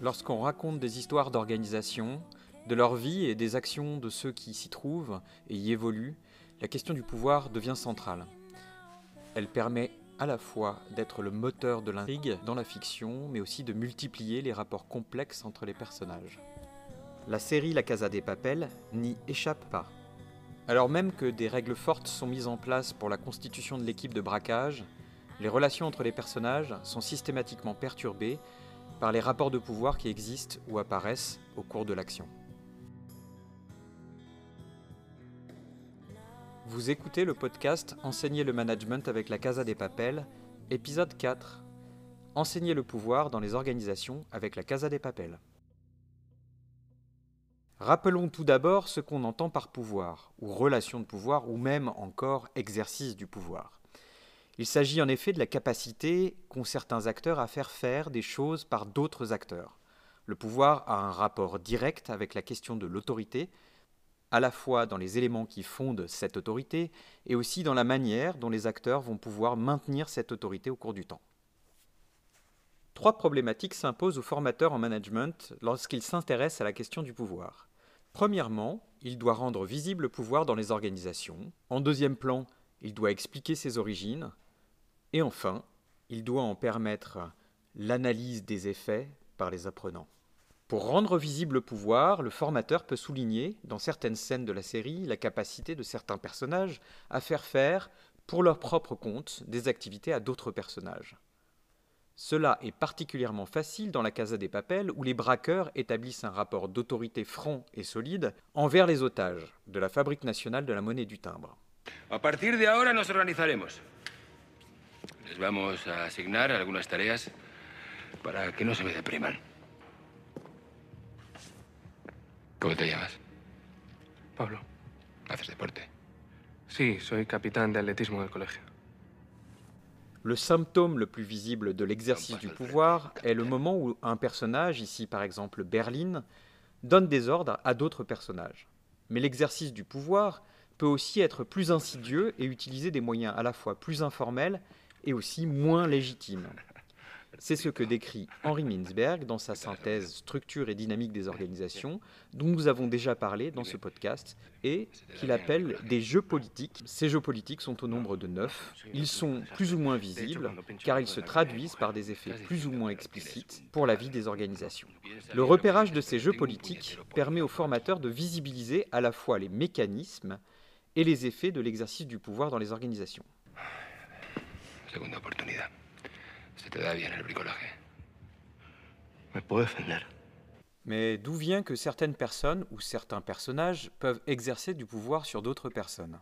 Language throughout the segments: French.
Lorsqu'on raconte des histoires d'organisation, de leur vie et des actions de ceux qui s'y trouvent et y évoluent, la question du pouvoir devient centrale. Elle permet à la fois d'être le moteur de l'intrigue dans la fiction, mais aussi de multiplier les rapports complexes entre les personnages. La série La Casa des Papel n'y échappe pas. Alors même que des règles fortes sont mises en place pour la constitution de l'équipe de braquage, les relations entre les personnages sont systématiquement perturbées par les rapports de pouvoir qui existent ou apparaissent au cours de l'action. Vous écoutez le podcast Enseigner le management avec la Casa des Papels, épisode 4. Enseigner le pouvoir dans les organisations avec la Casa des Papels. Rappelons tout d'abord ce qu'on entend par pouvoir, ou relation de pouvoir, ou même encore exercice du pouvoir. Il s'agit en effet de la capacité qu'ont certains acteurs à faire faire des choses par d'autres acteurs. Le pouvoir a un rapport direct avec la question de l'autorité, à la fois dans les éléments qui fondent cette autorité et aussi dans la manière dont les acteurs vont pouvoir maintenir cette autorité au cours du temps. Trois problématiques s'imposent aux formateurs en management lorsqu'ils s'intéressent à la question du pouvoir. Premièrement, il doit rendre visible le pouvoir dans les organisations. En deuxième plan, il doit expliquer ses origines. Et enfin, il doit en permettre l'analyse des effets par les apprenants. Pour rendre visible le pouvoir, le formateur peut souligner, dans certaines scènes de la série, la capacité de certains personnages à faire faire, pour leur propre compte, des activités à d'autres personnages. Cela est particulièrement facile dans la Casa des Papels où les braqueurs établissent un rapport d'autorité franc et solide envers les otages de la Fabrique nationale de la monnaie du timbre. A partir de ahora nos organizaremos. Les vamos a asignar algunas tareas para que no se me depriman. ¿Cómo te llamas? Pablo. ¿Haces deporte? Sí, soy capitán de atletismo del colegio. Le symptôme le plus visible de l'exercice du pouvoir est le moment où un personnage, ici par exemple Berlin, donne des ordres à d'autres personnages. Mais l'exercice du pouvoir peut aussi être plus insidieux et utiliser des moyens à la fois plus informels et aussi moins légitimes. C'est ce que décrit Henri Mintzberg dans sa synthèse Structure et dynamique des organisations, dont nous avons déjà parlé dans ce podcast, et qu'il appelle des jeux politiques. Ces jeux politiques sont au nombre de neuf. Ils sont plus ou moins visibles, car ils se traduisent par des effets plus ou moins explicites pour la vie des organisations. Le repérage de ces jeux politiques permet aux formateurs de visibiliser à la fois les mécanismes et les effets de l'exercice du pouvoir dans les organisations. Segunda oportunidad. Se te da bien el bricolaje. ¿Me puedo defender? Mais d'où vient que certaines personnes ou certains personnages peuvent exercer du pouvoir sur d'autres personnes?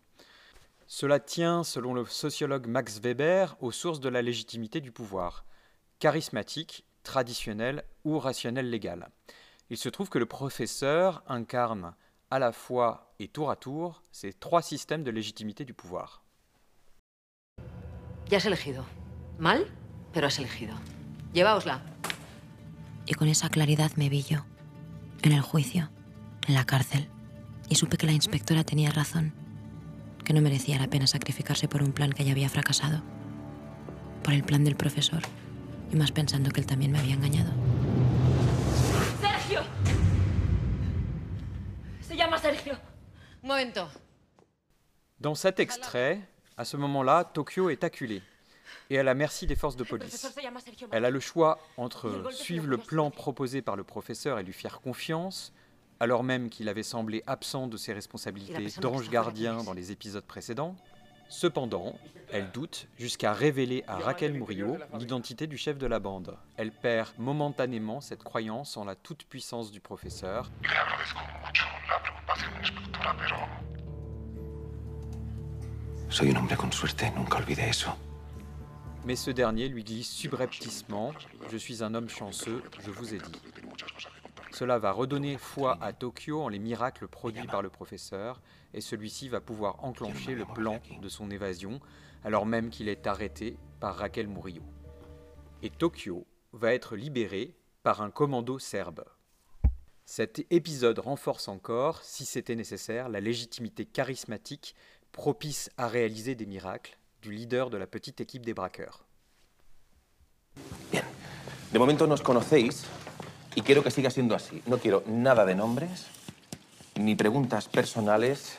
Cela tient, selon le sociologue Max Weber, aux sources de la légitimité du pouvoir, charismatique, traditionnel ou rationnel légal. Il se trouve que le professeur incarne à la fois et tour à tour ces trois systèmes de légitimité du pouvoir. Ya has elegido. Mal, pero has elegido. Llevaosla. Y con esa claridad me vi yo, en el juicio, en la cárcel, y supe que la inspectora tenía razón, que no merecía la pena sacrificarse por un plan que ya había fracasado, por el plan del profesor, y más pensando que él también me había engañado. Dans cet extrait, à ce moment-là, Tokyo est acculée et à la merci des forces de police. Elle a le choix entre suivre le plan proposé par le professeur et lui faire confiance, alors même qu'il avait semblé absent de ses responsabilités d'ange gardien dans les épisodes précédents. Cependant, elle doute jusqu'à révéler à Raquel Murillo l'identité du chef de la bande. Elle perd momentanément cette croyance en la toute-puissance du professeur Le agradezco mucho la preocupación, inspectora, pero Soy un hombre con suerte, nunca olvide eso. Mais ce dernier lui glisse subrepticement Je suis un homme chanceux, je vous ai dit. Cela va redonner foi à Tokyo en les miracles produits par le professeur, et celui-ci va pouvoir enclencher le plan de son évasion, alors même qu'il est arrêté par Raquel Murillo. Et Tokyo va être libéré par un commando serbe. Cet épisode renforce encore, si c'était nécessaire, la légitimité charismatique propice à réaliser des miracles du leader de la petite équipe des braqueurs. Bien, De momento nos conocéis y quiero que siga siendo así. No quiero nada de nombres, ni preguntas personales,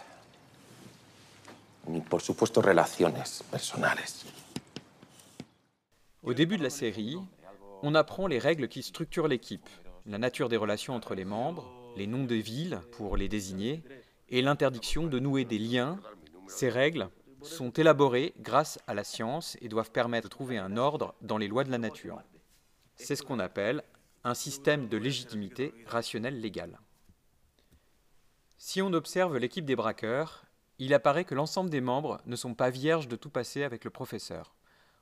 ni por supuesto relaciones personales. Au début de la série, on apprend les règles qui structurent l'équipe, la nature des relations entre les membres, les noms de villes pour les désigner, et l'interdiction de nouer des liens. Ces règles sont élaborées grâce à la science et doivent permettre de trouver un ordre dans les lois de la nature. C'est ce qu'on appelle un système de légitimité rationnelle légale. Si on observe l'équipe des braqueurs, il apparaît que l'ensemble des membres ne sont pas vierges de tout passé avec le professeur.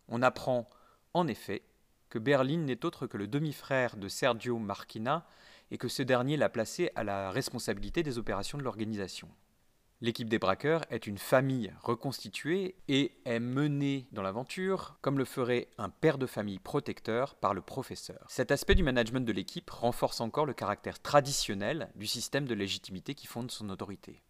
On apprend, en effet, que Berlin n'est autre que le demi-frère de Sergio Marquina et que ce dernier l'a placé à la responsabilité des opérations de l'organisation. L'équipe des braqueurs est une famille reconstituée et est menée dans l'aventure comme le ferait un père de famille protecteur par le professeur. Cet aspect du management de l'équipe renforce encore le caractère traditionnel du système de légitimité qui fonde son autorité.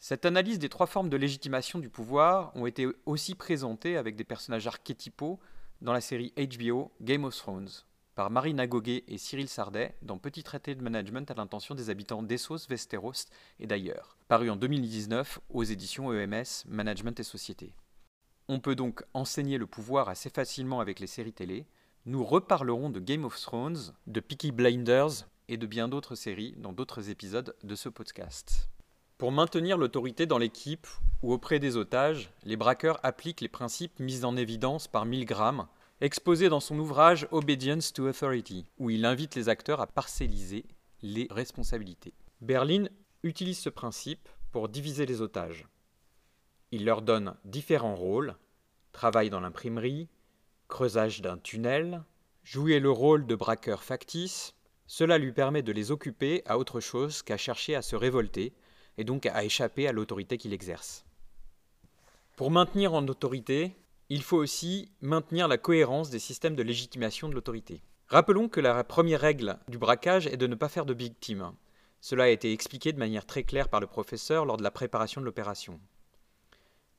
Cette analyse des trois formes de légitimation du pouvoir ont été aussi présentées avec des personnages archétypaux dans la série HBO Game of Thrones par Marina Goguet et Cyril Sardet dans Petit traité de management à l'intention des habitants d'Essos, Westeros et d'ailleurs, paru en 2019 aux éditions EMS Management et Société. On peut donc enseigner le pouvoir assez facilement avec les séries télé. Nous reparlerons de Game of Thrones, de Peaky Blinders et de bien d'autres séries dans d'autres épisodes de ce podcast. Pour maintenir l'autorité dans l'équipe ou auprès des otages, les braqueurs appliquent les principes mis en évidence par Milgram exposé dans son ouvrage Obedience to Authority, où il invite les acteurs à parcelliser les responsabilités. Berlin utilise ce principe pour diviser les otages. Il leur donne différents rôles travail dans l'imprimerie, creusage d'un tunnel, jouer le rôle de braqueur factice. Cela lui permet de les occuper à autre chose qu'à chercher à se révolter et donc à échapper à l'autorité qu'il exerce. Pour maintenir en autorité, il faut aussi maintenir la cohérence des systèmes de légitimation de l'autorité. Rappelons que la première règle du braquage est de ne pas faire de victimes. Cela a été expliqué de manière très claire par le professeur lors de la préparation de l'opération.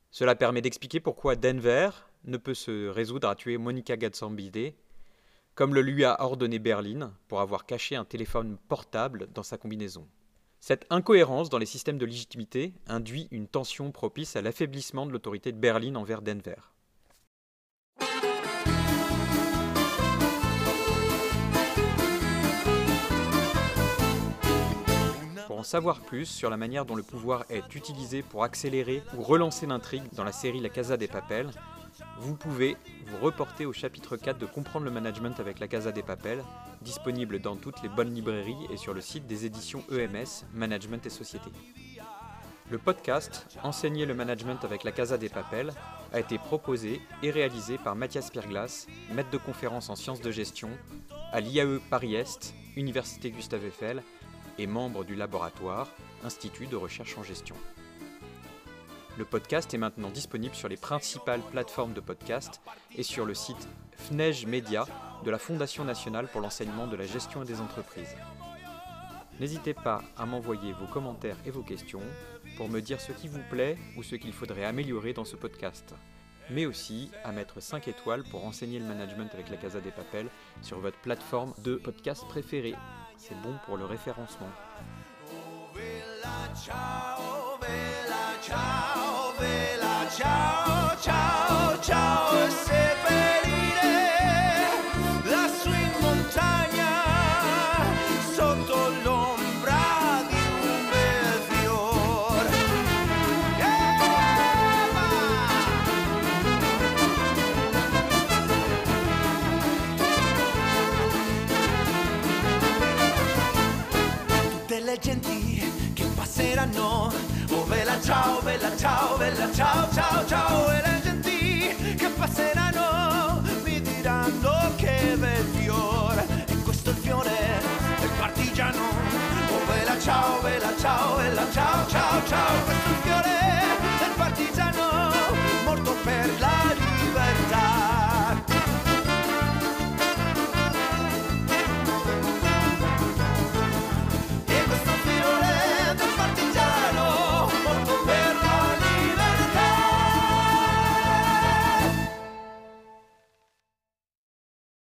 Cela permet d'expliquer pourquoi Denver ne peut se résoudre à tuer Monica Gatsambide, comme le lui a ordonné Berlin pour avoir caché un téléphone portable dans sa combinaison. Cette incohérence dans les systèmes de légitimité induit une tension propice à l'affaiblissement de l'autorité de Berlin envers Denver. Pour en savoir plus sur la manière dont le pouvoir est utilisé pour accélérer ou relancer l'intrigue dans la série La Casa des Papels, vous pouvez vous reporter au chapitre 4 de Comprendre le management avec la Casa des Papels, disponible dans toutes les bonnes librairies et sur le site des éditions EMS, Management et Société. Le podcast Enseigner le management avec la Casa des Papels a été proposé et réalisé par Mathias Pirglas, maître de conférence en sciences de gestion à l'IAE Paris-Est, Université Gustave Eiffel et membre du laboratoire Institut de recherche en gestion. Le podcast est maintenant disponible sur les principales plateformes de podcast et sur le site FNEJ Media de la Fondation nationale pour l'enseignement de la gestion des entreprises. N'hésitez pas à m'envoyer vos commentaires et vos questions pour me dire ce qui vous plaît ou ce qu'il faudrait améliorer dans ce podcast, mais aussi à mettre 5 étoiles pour enseigner le management avec la Casa des Papels sur votre plateforme de podcast préférée. C'est bon pour le référencement. ciao, ciao, ciao e seppellire lassù in montagna. Bella ciao, bella ciao, ciao, ciao E le genti che passeranno mi diranno che bel fiore E questo è il fiore del partigiano. Oh bella ciao, bella ciao, bella ciao, ciao, ciao Questo è il fiore del partigiano